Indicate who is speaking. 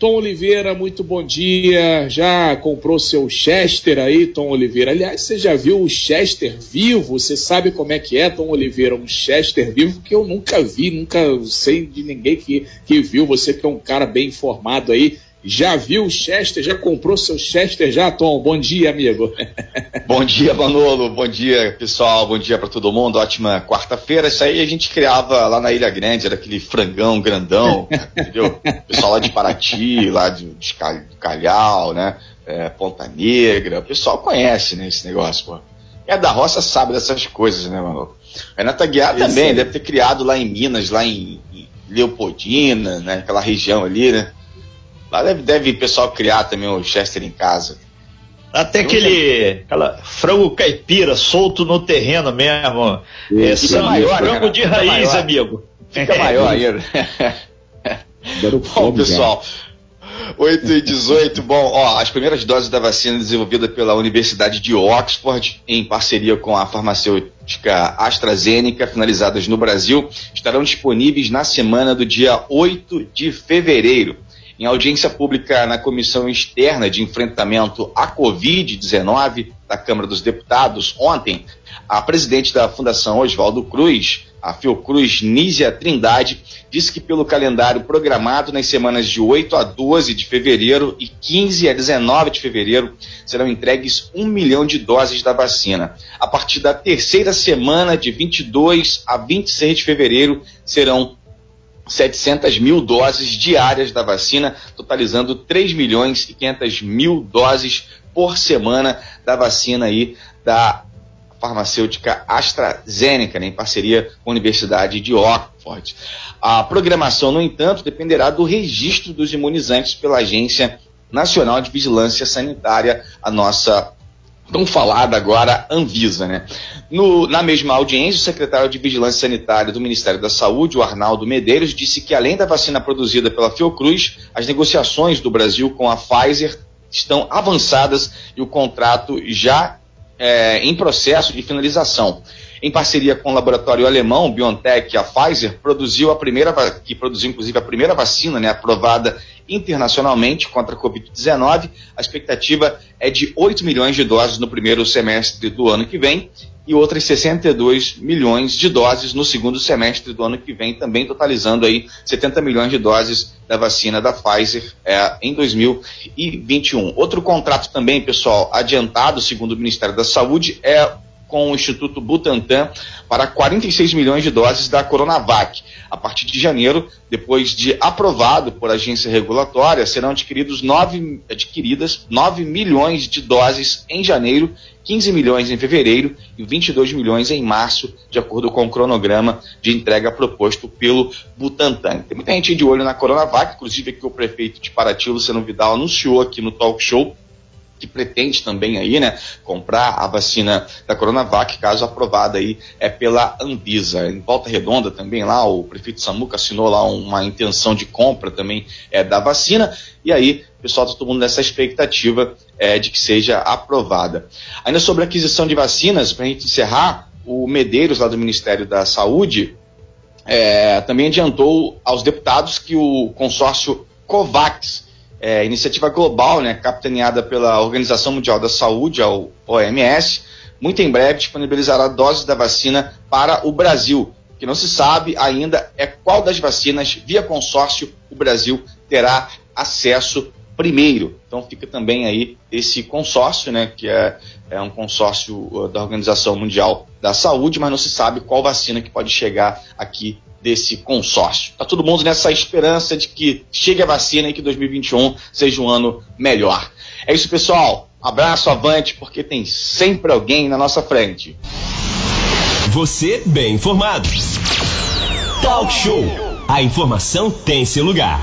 Speaker 1: Tom Oliveira, muito bom dia. Já comprou seu Chester aí, Tom Oliveira? Aliás, você já viu o Chester vivo? Você sabe como é que é, Tom Oliveira? Um Chester vivo que eu nunca vi, nunca sei de ninguém que, que viu. Você que é um cara bem informado aí. Já viu o Chester? Já comprou seu Chester já, Tom? Bom dia, amigo.
Speaker 2: bom dia, Manolo. Bom dia, pessoal. Bom dia para todo mundo. Ótima quarta-feira. Isso aí a gente criava lá na Ilha Grande, era aquele frangão grandão, entendeu? Pessoal lá de Paraty, lá de, de Calhau, né? É, Ponta Negra. O pessoal conhece, né, esse negócio, pô. É da roça sabe dessas coisas, né, Manolo? Renata Guiar também deve ter criado lá em Minas, lá em, em Leopoldina, né? Aquela região ali, né? Lá deve, deve o pessoal criar também o Chester em casa.
Speaker 3: Até aquele aquela frango caipira solto no terreno mesmo. Esse é maior, frango de raiz, maior. amigo.
Speaker 2: Fica maior ainda. Bom, pessoal. 8 e 18, bom, ó, as primeiras doses da vacina desenvolvida pela Universidade de Oxford, em parceria com a farmacêutica AstraZeneca, finalizadas no Brasil, estarão disponíveis na semana do dia 8 de fevereiro. Em audiência pública na Comissão Externa de Enfrentamento à Covid-19 da Câmara dos Deputados, ontem, a presidente da Fundação Oswaldo Cruz, a Fiocruz Nízia Trindade, disse que pelo calendário programado nas semanas de 8 a 12 de fevereiro e 15 a 19 de fevereiro serão entregues um milhão de doses da vacina. A partir da terceira semana, de 22 a 26 de fevereiro, serão 700 mil doses diárias da vacina, totalizando 3 milhões e 500 mil doses por semana da vacina aí da farmacêutica AstraZeneca, né, em parceria com a Universidade de Oxford. A programação, no entanto, dependerá do registro dos imunizantes pela Agência Nacional de Vigilância Sanitária, a nossa tão falada agora Anvisa, né? No, na mesma audiência, o secretário de Vigilância Sanitária do Ministério da Saúde, o Arnaldo Medeiros, disse que além da vacina produzida pela Fiocruz, as negociações do Brasil com a Pfizer estão avançadas e o contrato já é, em processo de finalização em parceria com o laboratório alemão BioNTech, a Pfizer, produziu a primeira, que produziu inclusive a primeira vacina, né, aprovada internacionalmente contra a Covid-19. A expectativa é de 8 milhões de doses no primeiro semestre do ano que vem e outras 62 milhões de doses no segundo semestre do ano que vem, também totalizando aí 70 milhões de doses da vacina da Pfizer é, em 2021. Outro contrato também, pessoal, adiantado, segundo o Ministério da Saúde, é com o Instituto Butantan para 46 milhões de doses da Coronavac. A partir de janeiro, depois de aprovado por agência regulatória, serão adquiridos 9, adquiridas 9 milhões de doses em janeiro, 15 milhões em fevereiro e 22 milhões em março, de acordo com o cronograma de entrega proposto pelo Butantan. Tem muita gente de olho na Coronavac, inclusive que o prefeito de Paraty, Luciano Vidal, anunciou aqui no talk show que pretende também aí, né, comprar a vacina da Coronavac, caso aprovada aí é pela Anvisa. Em Volta Redonda também lá, o prefeito Samuca assinou lá uma intenção de compra também é, da vacina, e aí o pessoal está todo mundo nessa expectativa é, de que seja aprovada. Ainda sobre a aquisição de vacinas, para a gente encerrar, o Medeiros lá do Ministério da Saúde é, também adiantou aos deputados que o consórcio COVAX é, iniciativa global, né, capitaneada pela Organização Mundial da Saúde, a OMS, muito em breve disponibilizará doses da vacina para o Brasil. O que não se sabe ainda é qual das vacinas, via consórcio, o Brasil terá acesso primeiro. Então fica também aí esse consórcio, né, que é, é um consórcio uh, da Organização Mundial da Saúde, mas não se sabe qual vacina que pode chegar aqui desse consórcio. Está todo mundo nessa esperança de que chegue a vacina e que 2021 seja um ano melhor. É isso, pessoal. Abraço, avante, porque tem sempre alguém na nossa frente.
Speaker 4: Você bem informado. Talk Show. A informação tem seu lugar.